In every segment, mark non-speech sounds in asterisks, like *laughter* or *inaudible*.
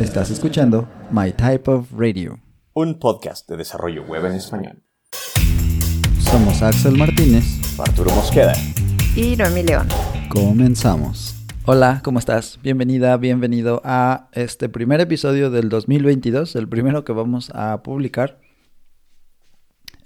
Estás escuchando My Type of Radio. Un podcast de desarrollo web en español. Somos Axel Martínez. Arturo Mosqueda. Y Noemi León. Comenzamos. Hola, ¿cómo estás? Bienvenida, bienvenido a este primer episodio del 2022, el primero que vamos a publicar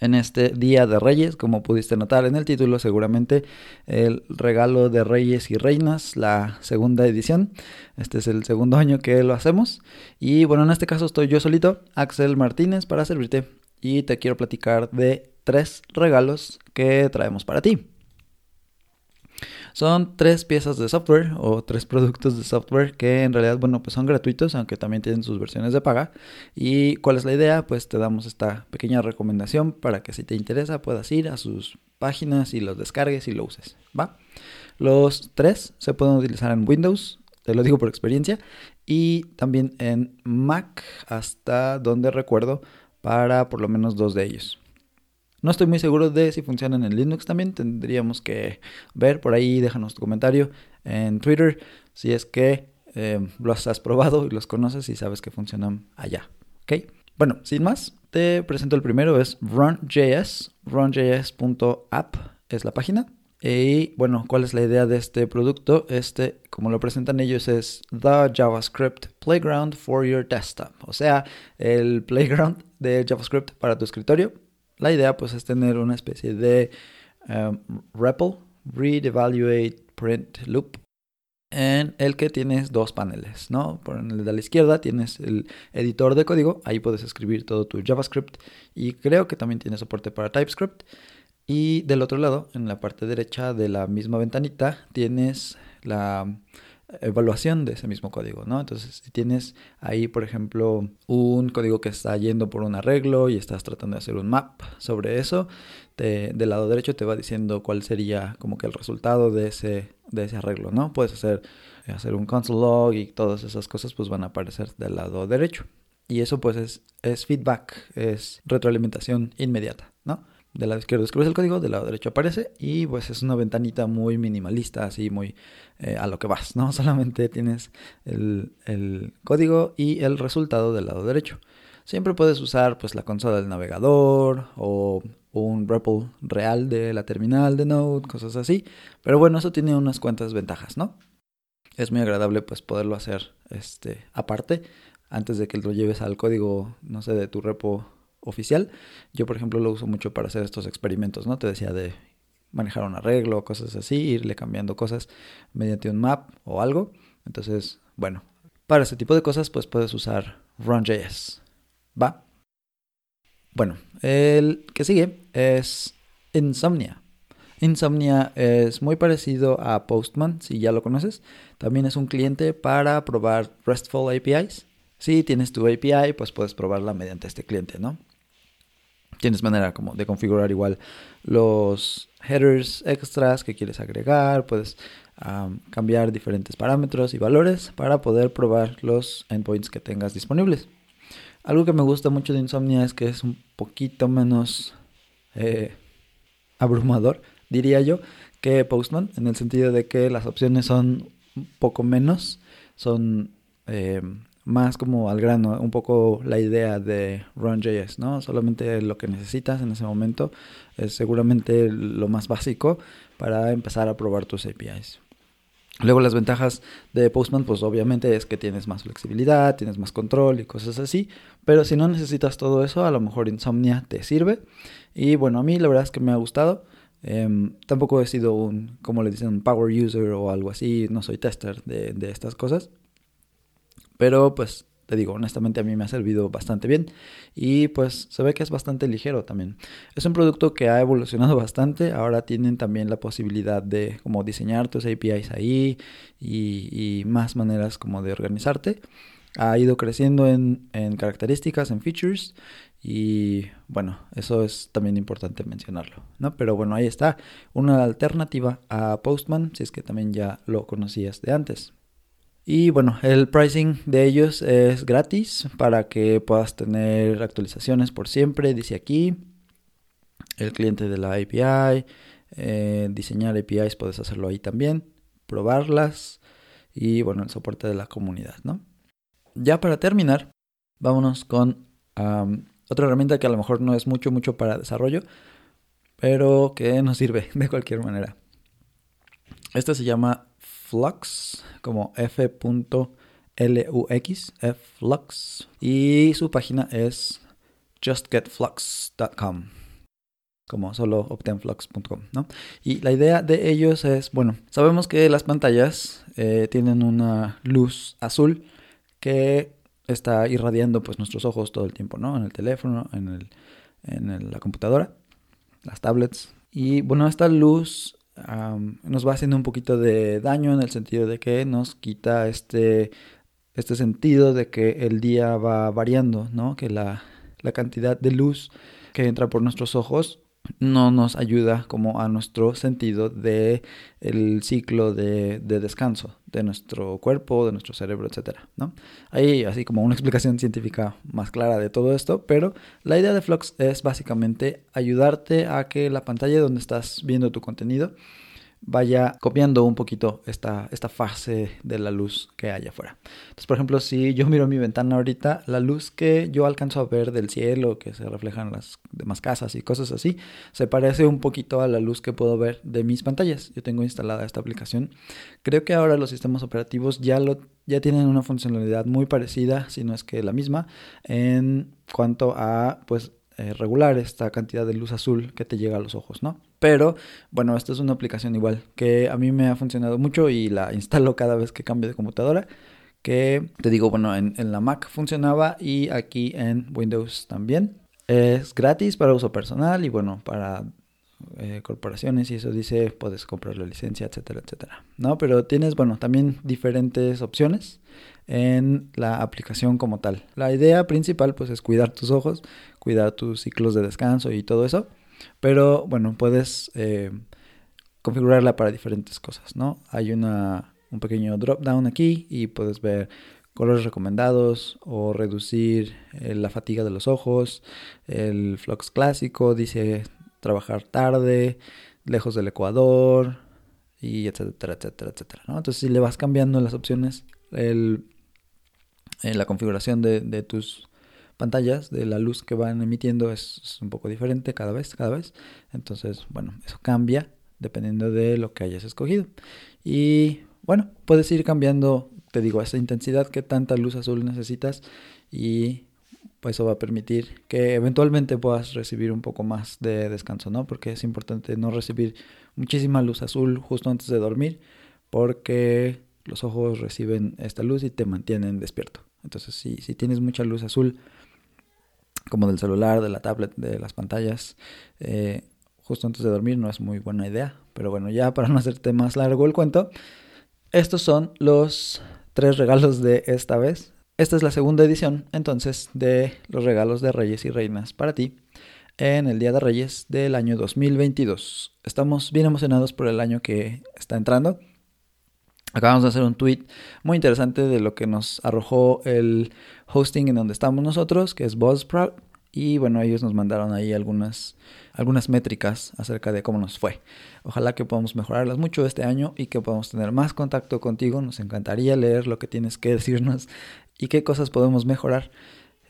en este Día de Reyes, como pudiste notar en el título, seguramente el regalo de Reyes y Reinas, la segunda edición. Este es el segundo año que lo hacemos. Y bueno, en este caso estoy yo solito, Axel Martínez, para servirte. Y te quiero platicar de tres regalos que traemos para ti. Son tres piezas de software o tres productos de software que en realidad, bueno, pues son gratuitos, aunque también tienen sus versiones de paga. ¿Y cuál es la idea? Pues te damos esta pequeña recomendación para que si te interesa puedas ir a sus páginas y los descargues y lo uses, ¿va? Los tres se pueden utilizar en Windows, te lo digo por experiencia, y también en Mac, hasta donde recuerdo, para por lo menos dos de ellos. No estoy muy seguro de si funcionan en Linux también. Tendríamos que ver por ahí. Déjanos tu comentario en Twitter si es que eh, los has probado y los conoces y sabes que funcionan allá. ¿Ok? Bueno, sin más, te presento el primero. Es Run.js. Run.js.app es la página. Y bueno, ¿cuál es la idea de este producto? Este, como lo presentan ellos, es The JavaScript Playground for Your Desktop. O sea, el playground de JavaScript para tu escritorio la idea pues es tener una especie de um, REPL, Read, Evaluate, Print Loop, en el que tienes dos paneles, ¿no? Por el de la izquierda tienes el editor de código, ahí puedes escribir todo tu JavaScript y creo que también tiene soporte para TypeScript. Y del otro lado, en la parte derecha de la misma ventanita, tienes la evaluación de ese mismo código, ¿no? Entonces, si tienes ahí, por ejemplo, un código que está yendo por un arreglo y estás tratando de hacer un map sobre eso, del lado derecho te va diciendo cuál sería como que el resultado de ese, de ese arreglo, ¿no? Puedes hacer, hacer un console log y todas esas cosas pues van a aparecer del lado derecho. Y eso pues es, es feedback, es retroalimentación inmediata, ¿no? Del lado izquierdo escribes el código, del lado derecho aparece y pues es una ventanita muy minimalista, así muy eh, a lo que vas, ¿no? *laughs* Solamente tienes el, el, código y el resultado del lado derecho. Siempre puedes usar pues la consola del navegador o un REPL real de la terminal de Node, cosas así. Pero bueno, eso tiene unas cuantas ventajas, ¿no? Es muy agradable pues poderlo hacer este, aparte antes de que lo lleves al código, no sé, de tu repo oficial. Yo, por ejemplo, lo uso mucho para hacer estos experimentos, ¿no? Te decía de manejar un arreglo, cosas así, irle cambiando cosas mediante un map o algo. Entonces, bueno, para ese tipo de cosas, pues puedes usar Run.js. ¿Va? Bueno, el que sigue es Insomnia. Insomnia es muy parecido a Postman, si ya lo conoces. También es un cliente para probar RESTful APIs. Si tienes tu API, pues puedes probarla mediante este cliente, ¿no? Tienes manera como de configurar igual los headers extras que quieres agregar, puedes cambiar diferentes parámetros y valores para poder probar los endpoints que tengas disponibles. Algo que me gusta mucho de Insomnia es que es un poquito menos eh, abrumador, diría yo, que Postman, en el sentido de que las opciones son un poco menos, son eh, más como al grano, un poco la idea de Run.js, ¿no? Solamente lo que necesitas en ese momento es seguramente lo más básico para empezar a probar tus APIs. Luego las ventajas de Postman, pues obviamente es que tienes más flexibilidad, tienes más control y cosas así, pero si no necesitas todo eso, a lo mejor Insomnia te sirve. Y bueno, a mí la verdad es que me ha gustado. Em, tampoco he sido un, como le dicen, un power user o algo así, no soy tester de, de estas cosas. Pero pues te digo, honestamente a mí me ha servido bastante bien y pues se ve que es bastante ligero también. Es un producto que ha evolucionado *laughs* bastante, ahora tienen también la posibilidad de como diseñar tus APIs ahí y, más maneras como de organizarte. Ha ido creciendo en, en características, en features y bueno, eso es también importante mencionarlo, ¿no? Pero bueno, ahí está una alternativa a Postman, si es que también ya lo conocías de antes. Y bueno, el pricing de ellos es gratis para que puedas tener actualizaciones por siempre, dice aquí. El cliente de la API, eh, diseñar APIs puedes hacerlo ahí también, probarlas y bueno, el soporte de la comunidad, ¿no? Ya para terminar, vámonos con otra herramienta que a lo mejor no es mucho, mucho para desarrollo, pero que nos sirve *laughs* de cualquier manera. Esta se llama Flux, como F.lux, Flux, y su página es justgetflux.com como solo obtenflux.com, ¿no? Y la idea de ellos es, bueno, sabemos que las pantallas eh, tienen una luz azul que está irradiando pues nuestros ojos todo el tiempo, ¿no? En el teléfono, en, el, en la computadora, las tablets. Y bueno, esta luz nos va haciendo un poquito de daño en el sentido de que nos quita este, este sentido de que el día va variando, ¿no? Que la, la cantidad de luz que entra por nuestros ojos no nos ayuda como a nuestro sentido de el ciclo de, de, descanso de nuestro cuerpo, de nuestro cerebro, etcétera, ¿no? Hay así como una explicación científica más clara de todo esto, pero la idea de Flux es básicamente ayudarte a que la pantalla donde estás viendo tu contenido vaya copiando un poquito esta, esta fase de la luz que hay afuera. Entonces, por ejemplo, si yo miro mi ventana ahorita, la luz que yo alcanzo a ver del cielo, que se refleja en las demás casas y cosas así, se parece un poquito a la luz que puedo ver de mis pantallas. Yo tengo instalada esta aplicación. Creo que ahora los sistemas operativos ya, lo, ya tienen una funcionalidad muy parecida, si no es que la misma, en cuanto a, pues, eh, regular esta cantidad de luz azul que te llega a los ojos, ¿no? Pero bueno, esta es una aplicación igual que a mí me ha funcionado mucho y la *laughs* instalo cada vez que cambio de computadora. Que te digo, bueno, en, la Mac funcionaba y aquí en Windows también. Es gratis para uso personal y bueno, para eh, corporaciones y eso dice puedes comprar la licencia, etcétera, etcétera. ¿No? Pero tienes, bueno, también diferentes opciones en la aplicación como tal. La idea principal pues es cuidar tus ojos, cuidar tus ciclos de descanso y todo eso. Pero bueno, puedes eh, configurarla para diferentes cosas, ¿no? Hay una, un pequeño drop down aquí y puedes ver colores recomendados o reducir eh, la fatiga de los ojos. El flux clásico dice trabajar tarde, lejos del ecuador y etcétera, etcétera, etcétera. Entonces si le vas cambiando las opciones, el, en la configuración de, tus pantallas, de la luz que van emitiendo es, un poco diferente cada vez, cada vez. Entonces, bueno, eso cambia dependiendo de lo que hayas escogido. Y bueno, puedes ir cambiando, te digo, esa intensidad, que tanta luz azul necesitas y pues eso va a permitir que eventualmente puedas recibir un poco más de descanso, ¿no? Porque es importante no recibir muchísima luz azul justo antes de dormir porque los ojos reciben esta luz y te mantienen despierto. Entonces, si, si tienes mucha luz azul, como del celular, de la tablet, de las pantallas, eh, justo antes de dormir no es muy buena idea. Pero bueno, ya para no hacerte más largo el cuento, estos son los tres regalos de esta vez. Esta es la segunda edición, entonces, de los regalos de Reyes y Reinas para ti en el Día de Reyes del año 2022. Estamos bien emocionados por el año que está entrando. Acabamos de hacer un tweet muy interesante de lo que nos arrojó el hosting en donde estamos nosotros, que es Buzzsprout. Y bueno, ellos nos mandaron ahí algunas, algunas métricas acerca de cómo nos fue. Ojalá que podamos mejorarlas mucho este año y que podamos tener más contacto contigo. Nos encantaría leer lo que tienes que *laughs* decirnos y qué cosas podemos mejorar.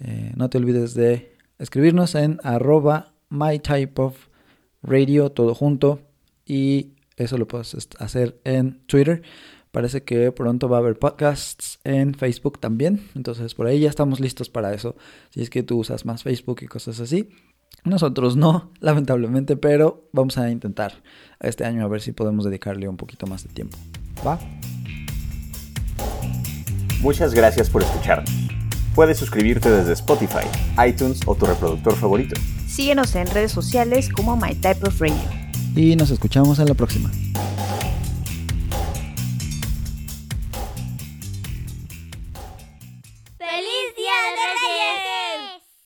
Eh, no te olvides de escribirnos en arroba mytypeofradio todo junto y eso lo puedes hacer en Twitter Parece que pronto va a haber podcasts en Facebook también. Entonces por ahí ya estamos listos para eso. Si es que tú usas más Facebook y cosas así. Nosotros no, *laughs* lamentablemente, pero vamos a intentar este año a ver si podemos dedicarle un poquito más de tiempo. ¿Va? Muchas gracias por escucharnos. Puedes suscribirte desde Spotify, iTunes o tu reproductor favorito. Síguenos en redes sociales como My Type of Radio. Y nos escuchamos en la próxima.